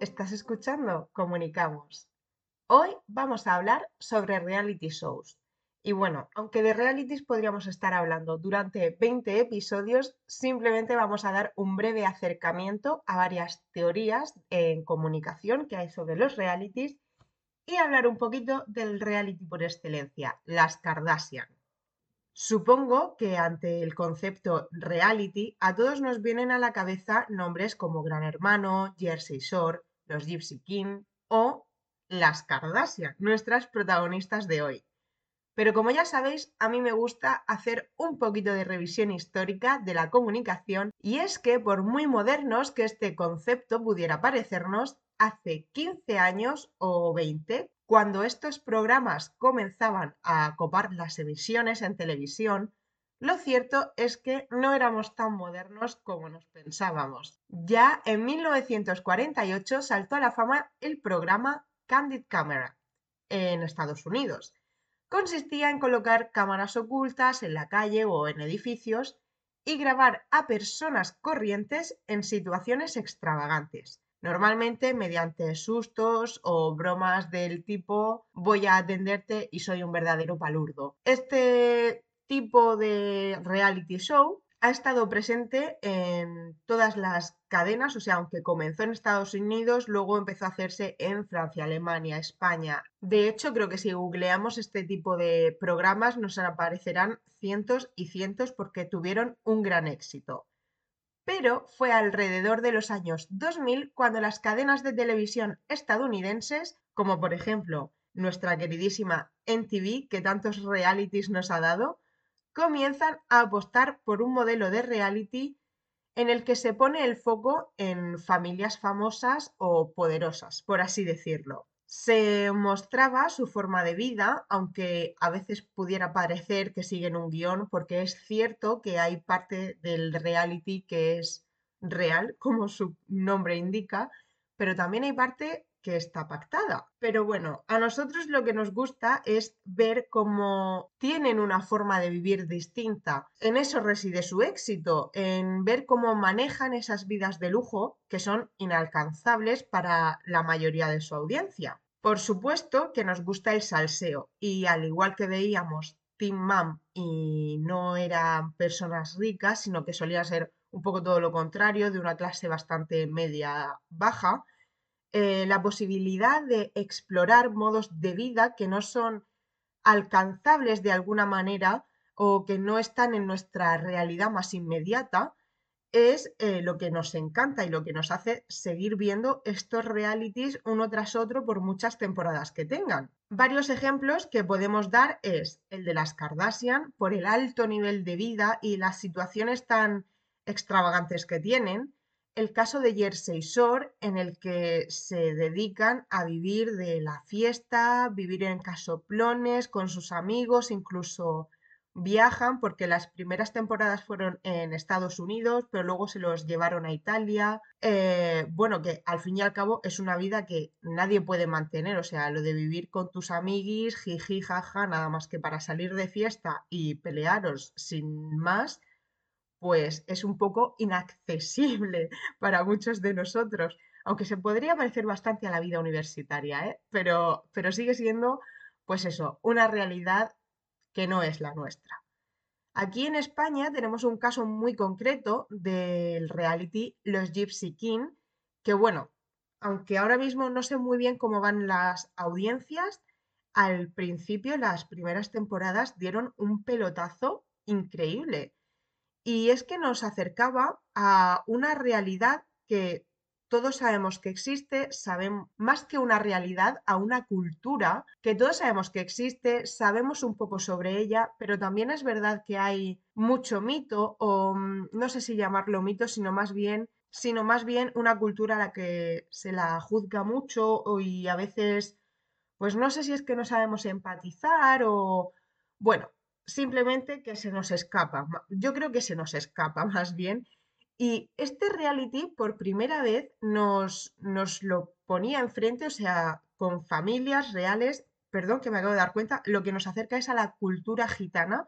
¿estás escuchando? Comunicamos. Hoy vamos a hablar sobre reality shows. Y bueno, aunque de realities podríamos estar hablando durante 20 episodios, simplemente vamos a dar un breve acercamiento a varias teorías en comunicación que hay sobre los realities y hablar un poquito del reality por excelencia, las Kardashian. Supongo que ante el concepto reality a todos nos vienen a la cabeza nombres como Gran Hermano, Jersey Shore, los Gypsy King o las Kardashian, nuestras protagonistas de hoy. Pero como ya sabéis, a mí me gusta hacer un poquito de revisión histórica de la comunicación y es que por muy modernos que este concepto pudiera parecernos, hace 15 años o 20 cuando estos programas comenzaban a copar las emisiones en televisión, lo cierto es que no éramos tan modernos como nos pensábamos. Ya en 1948 saltó a la fama el programa Candid Camera en Estados Unidos. Consistía en colocar cámaras ocultas en la calle o en edificios y grabar a personas corrientes en situaciones extravagantes normalmente mediante sustos o bromas del tipo voy a atenderte y soy un verdadero palurdo. Este tipo de reality show ha estado presente en todas las cadenas, o sea, aunque comenzó en Estados Unidos, luego empezó a hacerse en Francia, Alemania, España. De hecho, creo que si googleamos este tipo de programas nos aparecerán cientos y cientos porque tuvieron un gran éxito pero fue alrededor de los años 2000 cuando las cadenas de televisión estadounidenses, como por ejemplo nuestra queridísima NTV, que tantos realities nos ha dado, comienzan a apostar por un modelo de reality en el que se pone el foco en familias famosas o poderosas, por así decirlo. Se mostraba su forma de vida, aunque a veces pudiera parecer que siguen un guion, porque es cierto que hay parte del reality que es real, como su nombre indica, pero también hay parte que está pactada. Pero bueno, a nosotros lo que nos gusta es ver cómo tienen una forma de vivir distinta. En eso reside su éxito, en ver cómo manejan esas vidas de lujo que son inalcanzables para la mayoría de su audiencia. Por supuesto que nos gusta el salseo y al igual que veíamos Team Mam y no eran personas ricas, sino que solían ser un poco todo lo contrario, de una clase bastante media baja, eh, la posibilidad de explorar modos de vida que no son alcanzables de alguna manera o que no están en nuestra realidad más inmediata, es eh, lo que nos encanta y lo que nos hace seguir viendo estos realities uno tras otro por muchas temporadas que tengan. Varios ejemplos que podemos dar es el de las Kardashian por el alto nivel de vida y las situaciones tan extravagantes que tienen, el caso de Jersey Shore, en el que se dedican a vivir de la fiesta, vivir en casoplones con sus amigos, incluso viajan porque las primeras temporadas fueron en Estados Unidos, pero luego se los llevaron a Italia. Eh, bueno, que al fin y al cabo es una vida que nadie puede mantener, o sea, lo de vivir con tus amiguis, jiji, jaja, nada más que para salir de fiesta y pelearos sin más, pues es un poco inaccesible para muchos de nosotros, aunque se podría parecer bastante a la vida universitaria, ¿eh? pero, pero sigue siendo, pues eso, una realidad que no es la nuestra. Aquí en España tenemos un caso muy concreto del reality Los Gypsy King, que bueno, aunque ahora mismo no sé muy bien cómo van las audiencias, al principio las primeras temporadas dieron un pelotazo increíble y es que nos acercaba a una realidad que todos sabemos que existe, sabemos más que una realidad, a una cultura que todos sabemos que existe, sabemos un poco sobre ella, pero también es verdad que hay mucho mito o mm, no sé si llamarlo mito, sino más bien sino más bien una cultura a la que se la juzga mucho y a veces pues no sé si es que no sabemos empatizar o bueno, simplemente que se nos escapa. Yo creo que se nos escapa más bien. Y este reality por primera vez nos, nos lo ponía enfrente, o sea, con familias reales, perdón que me acabo de dar cuenta, lo que nos acerca es a la cultura gitana.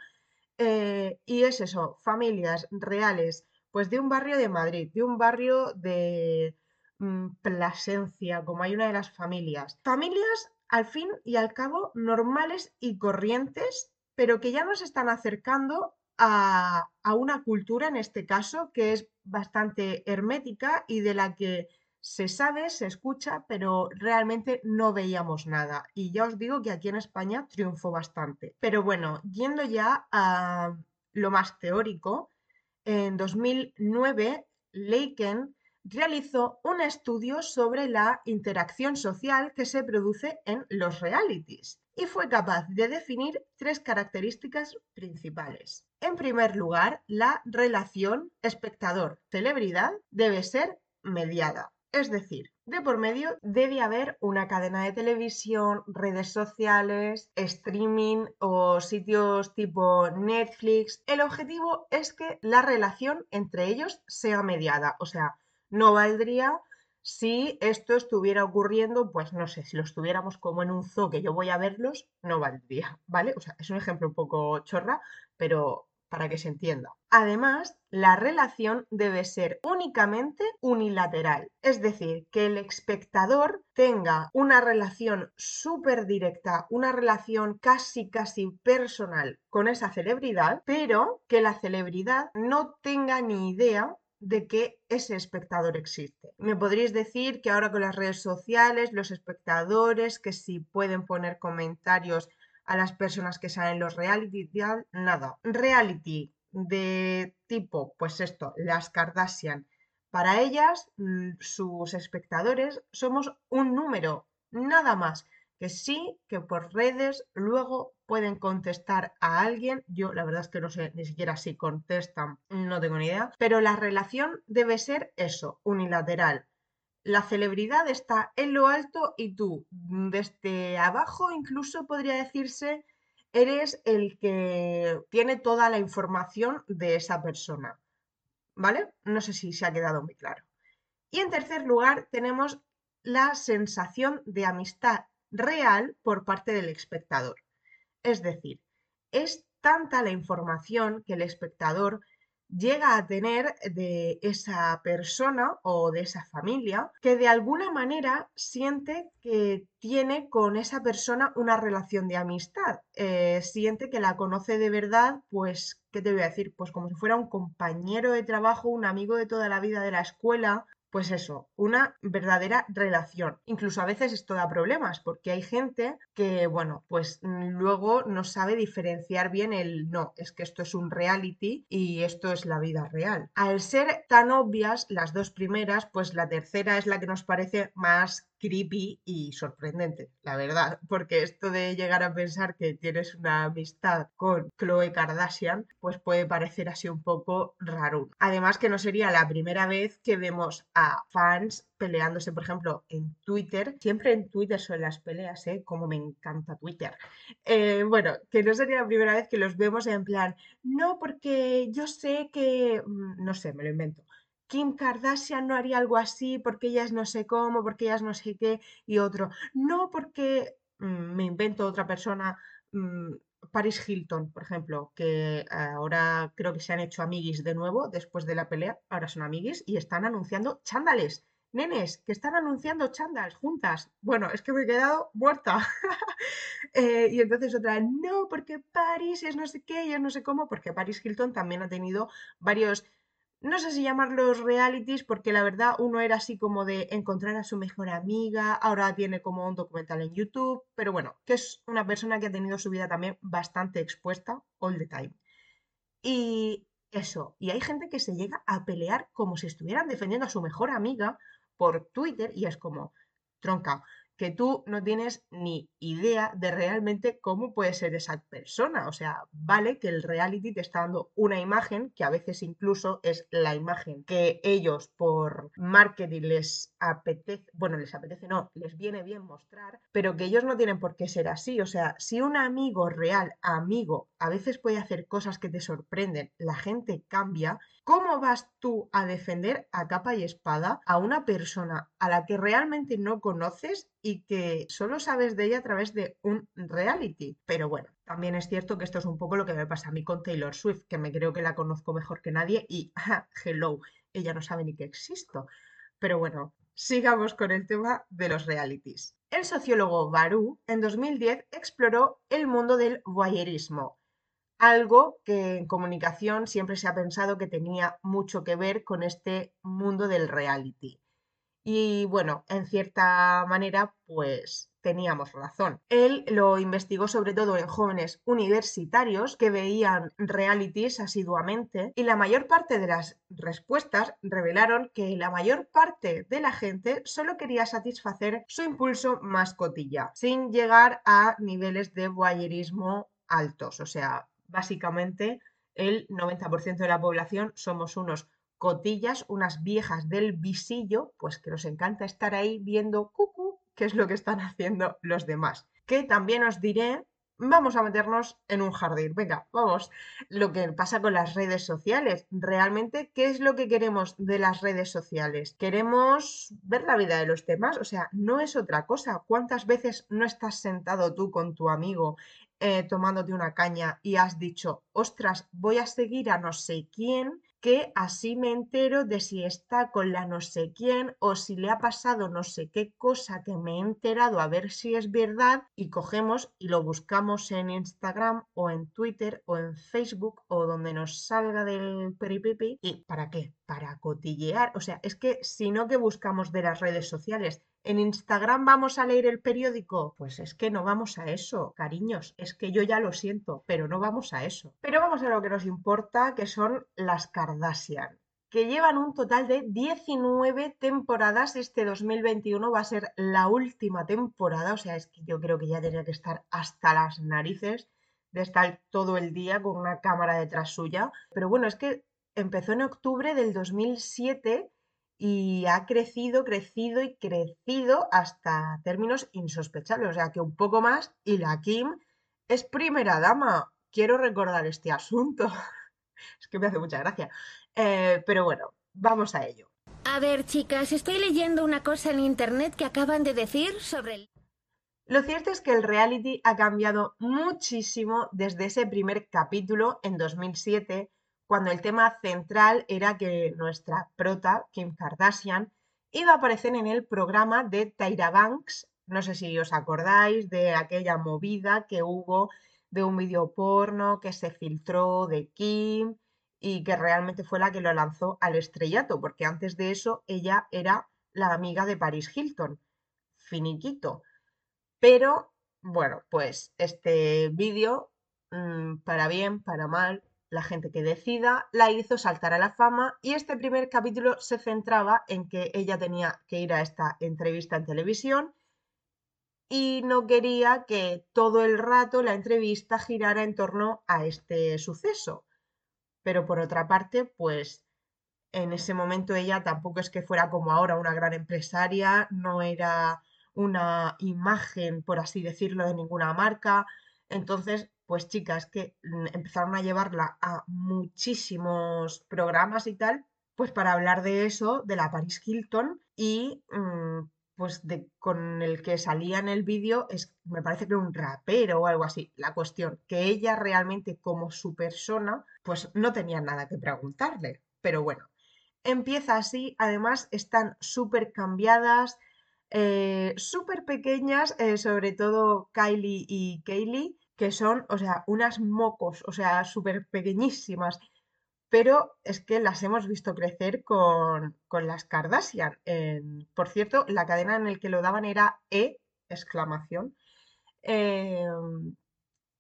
Eh, y es eso, familias reales, pues de un barrio de Madrid, de un barrio de, mm, Plasencia, como hay una de las familias. Familias, al fin y al cabo, normales y corrientes, pero que ya nos están acercando a, a una cultura, en este caso, que es bastante hermética y de la que se sabe, se escucha, pero realmente no veíamos nada. Y ya os digo que aquí en España triunfó bastante. Pero bueno, yendo ya a lo más teórico, en 2009 Leiken realizó un estudio sobre la interacción social que se produce en los realities y fue capaz de definir tres características principales. En primer lugar, la relación espectador-celebridad debe ser mediada. Es decir, de por medio debe haber una cadena de televisión, redes sociales, streaming o sitios tipo Netflix. El objetivo es que la relación entre ellos sea mediada. O sea, no valdría si esto estuviera ocurriendo, pues no sé, si lo estuviéramos como en un zoo que yo voy a verlos, no valdría, ¿vale? O sea, es un ejemplo un poco chorra, pero para que se entienda. Además, la relación debe ser únicamente unilateral, es decir, que el espectador tenga una relación súper directa, una relación casi casi personal con esa celebridad, pero que la celebridad no tenga ni idea de que ese espectador existe. Me podríais decir que ahora con las redes sociales, los espectadores, que si pueden poner comentarios a las personas que salen los reality, nada. Reality de tipo, pues esto, las Kardashian. Para ellas, mm, sus espectadores, somos un número, nada más. Que sí, que por redes luego pueden contestar a alguien. Yo la verdad es que no sé ni siquiera si contestan, no tengo ni idea. Pero la relación debe ser eso, unilateral la celebridad está en lo alto y tú, mm, desde abajo incluso podría decirse, eres el que tiene toda la información de esa persona. ¿Vale? No sé si se ha quedado muy claro. Y en tercer lugar tenemos la sensación de amistad real por parte del espectador. Es decir, es tanta la información que el espectador llega a tener de esa persona o de esa familia que de alguna manera siente que tiene con esa persona una relación de amistad, eh, siente que la conoce de verdad, pues, ¿qué te voy a decir? Pues como si fuera un compañero de trabajo, un amigo de toda la vida de la escuela, pues eso, una verdadera relación. Incluso a veces esto da problemas porque hay gente que, bueno, pues luego no sabe diferenciar bien el no, es que esto es un reality y esto es la vida real. Al ser tan obvias las dos primeras, pues la tercera es la que nos parece más creepy y sorprendente, la verdad, porque esto de llegar a pensar que tienes una amistad con Chloe Kardashian, pues puede parecer así un poco raro. Además que no sería la primera vez que vemos a fans peleándose, por ejemplo, en Twitter. Siempre en Twitter son las peleas, ¿eh? Como me encanta Twitter. Eh, bueno, que no sería la primera vez que los vemos en plan, no, porque yo sé que, mm, no sé, me lo invento Kim Kardashian no haría algo así porque ella es no sé cómo, porque ella es no sé qué, y otro, no porque mm, me invento otra persona, mm, Paris Hilton, por ejemplo, que ahora creo que se han hecho amiguis de nuevo después de la pelea, ahora son amiguis y están anunciando chándales. Nenes, que están anunciando chándales juntas. Bueno, es que me he quedado muerta. Eh, y entonces otra, no, porque Paris es no sé qué, y no sé cómo, porque Paris Hilton también ha tenido varios no sé si llamarlos realities, porque la verdad uno era así como de encontrar a su mejor amiga, ahora tiene como un documental en YouTube, pero bueno, que es una persona que ha tenido su vida también bastante expuesta all the time. Y eso, y hay gente que se llega a pelear como si estuvieran defendiendo a su mejor amiga por Twitter y es como, tronca, que tú no tienes ni idea de realmente cómo puede ser esa persona. O sea, vale que el reality te está dando una imagen que a veces incluso es la imagen que ellos por marketing les apetece, bueno, les apetece, no, les viene bien mostrar, pero que ellos no tienen por qué ser así. O sea, si un amigo real, amigo, a veces puede hacer cosas que te sorprenden, la gente cambia, ¿cómo vas tú a defender a capa y espada a una persona a la que realmente no conoces y que solo sabes de ella a través de un reality. Pero bueno, también es cierto que esto es un poco lo que me pasa a mí con Taylor Swift, que me creo que la conozco mejor que nadie y, hello, ella no sabe ni que existo. Pero bueno, sigamos con el tema de los realities. El sociólogo Baru en 2010 exploró el mundo del voyeurismo, algo que en comunicación siempre se ha pensado que tenía mucho que ver con este mundo del reality. Y bueno, en cierta manera, pues teníamos razón. Él lo investigó sobre todo en jóvenes universitarios que veían realities asiduamente y la mayor parte de las respuestas revelaron que la mayor parte de la gente solo quería satisfacer su impulso mascotilla, sin llegar a niveles de voyeurismo altos. O sea, básicamente el 90% de la población somos unos cotillas, unas viejas del visillo, pues que nos encanta estar ahí viendo cucú, qué es lo que están haciendo los demás. Que también os diré, vamos a meternos en un jardín. Venga, vamos. Lo que pasa con las redes sociales. Realmente, ¿qué es lo que queremos de las redes sociales? Queremos ver la vida de los demás. O sea, no es otra cosa. ¿Cuántas veces no estás sentado tú con tu amigo eh, tomándote una caña y has dicho, ostras, voy a seguir a no sé quién que así me entero de si está con la no sé quién o si le ha pasado no sé qué cosa que me he enterado a ver si es verdad y cogemos y lo buscamos en Instagram o en Twitter o en Facebook o donde nos salga del peripipi. ¿Y para qué? Para cotillear. O sea, es que si no que buscamos de las redes sociales, ¿En Instagram vamos a leer el periódico? Pues es que no vamos a eso, cariños. Es que yo ya lo siento, pero no vamos a eso. Pero vamos a lo que nos importa, que son las Kardashian que llevan un total de 19 temporadas. Este 2021 va a ser la última temporada, o sea, es que yo creo que ya tenía que estar hasta las narices de estar todo el día con una cámara detrás suya. Pero bueno, es que empezó en octubre del 2007 y ha crecido, crecido y crecido hasta términos insospechables. O sea que un poco más y la Kim es primera dama. Quiero recordar este asunto. es que me hace mucha gracia. Eh, pero bueno, vamos a ello. A ver, chicas, estoy leyendo una cosa en internet que acaban de decir sobre el... Lo cierto es que el reality ha cambiado muchísimo desde ese primer capítulo en 2007 cuando el tema central era que nuestra prota, Kim Kardashian, iba a aparecer en el programa de Tyra Banks. No sé si os acordáis de aquella movida que hubo de un video porno que se filtró de Kim y que realmente fue la que lo lanzó al estrellato, porque antes de eso ella era la amiga de Paris Hilton. Finiquito. Pero, bueno, pues este vídeo, mm, para bien, para mal, la gente que decida la hizo saltar a la fama y este primer capítulo se centraba en que ella tenía que ir a esta entrevista en televisión y no quería que todo el rato la entrevista girara en torno a este suceso. Pero por otra parte, pues en ese momento ella tampoco es que fuera como ahora una gran empresaria, no era una imagen, por así decirlo, de ninguna marca. Entonces, pues chicas que mm, empezaron a llevarla a muchísimos programas y tal, pues para hablar de eso, de la Paris Hilton y mm, pues de, con el que salía en el vídeo, es, me parece que era un rapero o algo así. La cuestión, que ella realmente como su persona, pues no tenía nada que preguntarle. Pero bueno, empieza así, además están súper cambiadas, eh, súper pequeñas, eh, sobre todo Kylie y Kaylee, que son, o sea, unas mocos, o sea, súper pequeñísimas, pero es que las hemos visto crecer con, las Kardashian. por cierto, la cadena en la que lo daban era E, exclamación, em,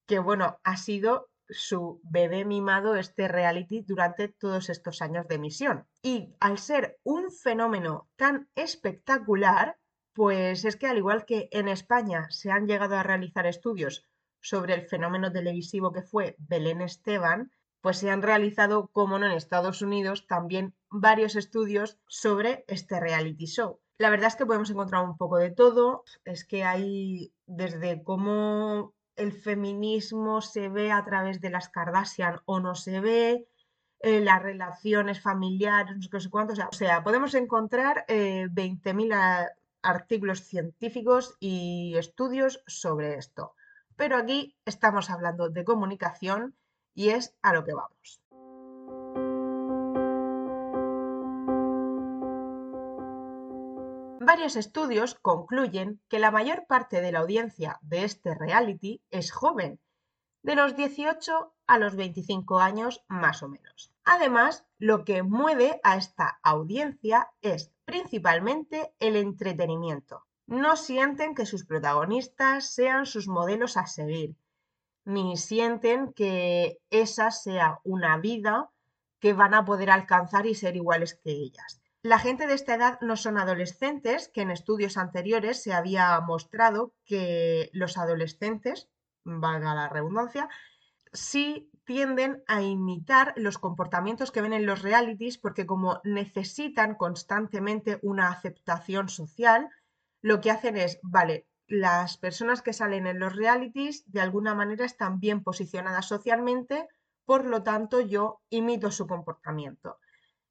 que bueno, ha sido su bebé mimado este reality durante todos estos años de emisión. Y al ser un fenómeno tan espectacular, pues es que al igual que en España se han llegado a realizar estudios sobre el fenómeno televisivo que fue Belén Esteban, pues se han realizado, como no en Estados Unidos, también varios estudios sobre este reality show. La verdad es que podemos encontrar un poco de todo, es que hay desde cómo el feminismo se ve a través de las Kardashian o no se ve, eh, las relaciones familiares, no sé cuántos, o sea, podemos encontrar 20.000 eh, artículos científicos y estudios sobre esto pero aquí estamos hablando de comunicación y es a lo que vamos. Varios estudios concluyen que la mayor parte de la audiencia de este reality es joven, de los 18 a los 25 años más o menos. Además, lo que mueve a esta audiencia es principalmente el entretenimiento. No sienten que sus protagonistas sean sus modelos a seguir, ni sienten que esa sea una vida que van a poder alcanzar y ser iguales que ellas. La gente de esta edad no son adolescentes, que en estudios anteriores se había mostrado que los adolescentes, valga la redundancia, sí tienden a imitar los comportamientos que ven en los realities porque como necesitan constantemente una aceptación social, lo que hacen es, vale, las personas que salen en los realities de alguna manera están bien posicionadas socialmente, por lo tanto yo imito su comportamiento.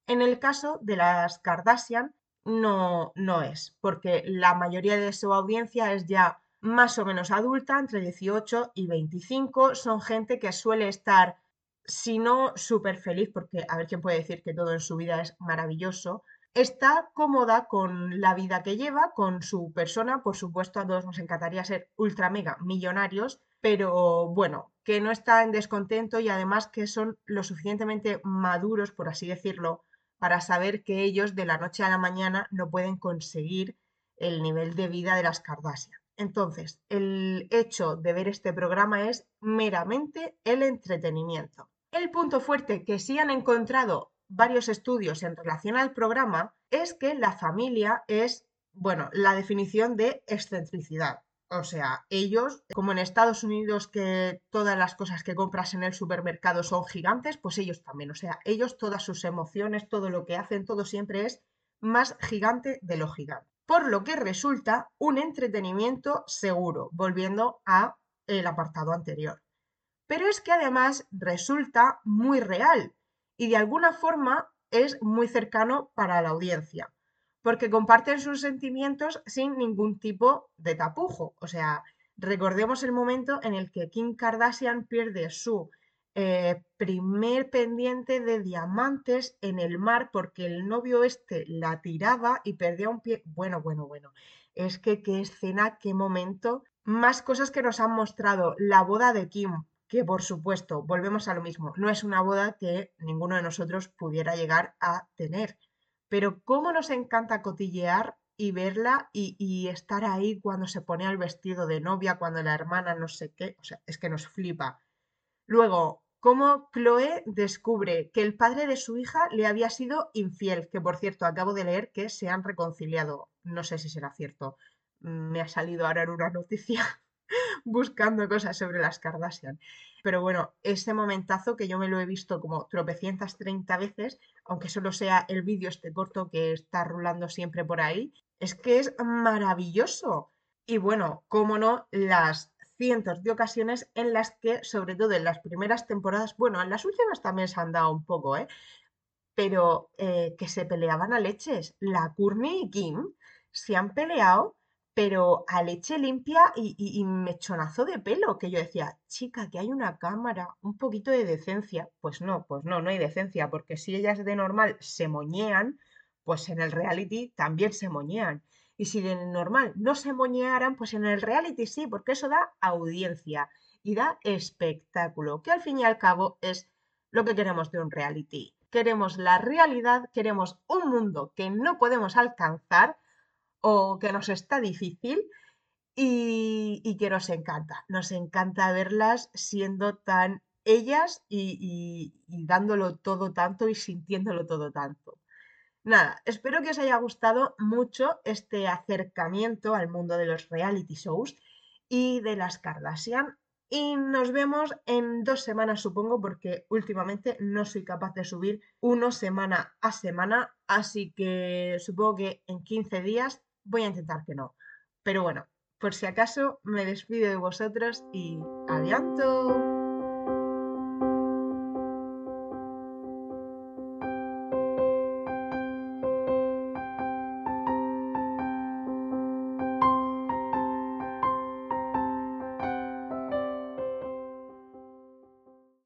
En el caso de las Kardashian no, no es, porque la mayoría de su audiencia es ya más o menos adulta, entre 18 y 25, son gente que suele estar, si no súper feliz, porque a ver quién puede decir que todo en su vida es maravilloso, está cómoda con la vida que lleva, con su persona. Por supuesto, a todos nos encantaría ser ultra mega millonarios, pero bueno, que no está en descontento y además que son lo suficientemente maduros, por así decirlo, para saber que ellos de la noche a la mañana no pueden conseguir el nivel de vida de las Kardashian. Entonces, el hecho de ver este programa es meramente el entretenimiento. El punto fuerte que sí han encontrado varios estudios en relación al programa es que la familia es, bueno, la definición de excentricidad. O sea, ellos, como en Estados Unidos que todas las cosas que compras en el supermercado son gigantes, pues ellos también. O sea, ellos todas sus emociones, todo lo que hacen, todo siempre es más gigante de lo gigante. Por lo que resulta un entretenimiento seguro, volviendo a el apartado anterior. Pero es que además resulta muy real, y de alguna forma es muy cercano para la audiencia, porque comparten sus sentimientos sin ningún tipo de tapujo. O sea, recordemos el momento en el que Kim Kardashian pierde su eh, primer pendiente de diamantes en el mar porque el novio este la tiraba y perdía un pie. Bueno, bueno, bueno. Es que qué escena, qué momento. Más cosas que nos han mostrado. La boda de Kim, que por supuesto, volvemos a lo mismo, no es una boda que ninguno de nosotros pudiera llegar a tener. Pero cómo nos encanta cotillear y verla y, estar ahí cuando se pone el vestido de novia, cuando la hermana no sé qué, o sea, es que nos flipa. Luego, cómo Chloe descubre que el padre de su hija le había sido infiel, que por cierto acabo de leer que se han reconciliado. No sé si será cierto. Me ha salido ahora en una noticia buscando cosas sobre las Kardashian. Pero bueno, ese momentazo que yo me lo he visto como tropecientas treinta veces, aunque solo sea el vídeo este corto que está rulando siempre por ahí, es que es maravilloso. Y bueno, cómo no, las cientos de ocasiones en las que, sobre todo en las primeras temporadas, bueno, en las últimas también se han dado un poco, ¿eh? Pero eh, que se peleaban a leches. La Courtney y Kim se han peleado pero a leche limpia y, mechonazo de pelo, que yo decía, chica, que hay una cámara, un poquito de decencia. Pues no, pues no, no hay decencia, porque si ellas de normal se moñean, pues en el reality también se moñean. Y si de normal no se moñearan, pues en el reality sí, porque eso da audiencia y da espectáculo, que al fin y al cabo es lo que queremos de un reality. Queremos la realidad, queremos un mundo que no podemos alcanzar o que nos está difícil y, que nos encanta. Nos encanta verlas siendo tan ellas y, dándolo todo tanto y sintiéndolo todo tanto. Nada, espero que os haya gustado mucho este acercamiento al mundo de los reality shows y de las Kardashian. Y nos vemos en dos semanas, supongo, porque últimamente no soy capaz de subir uno semana a semana. Así que supongo que en 15 días voy a intentar que no. Pero bueno, por si acaso me despido de vosotros y adiós.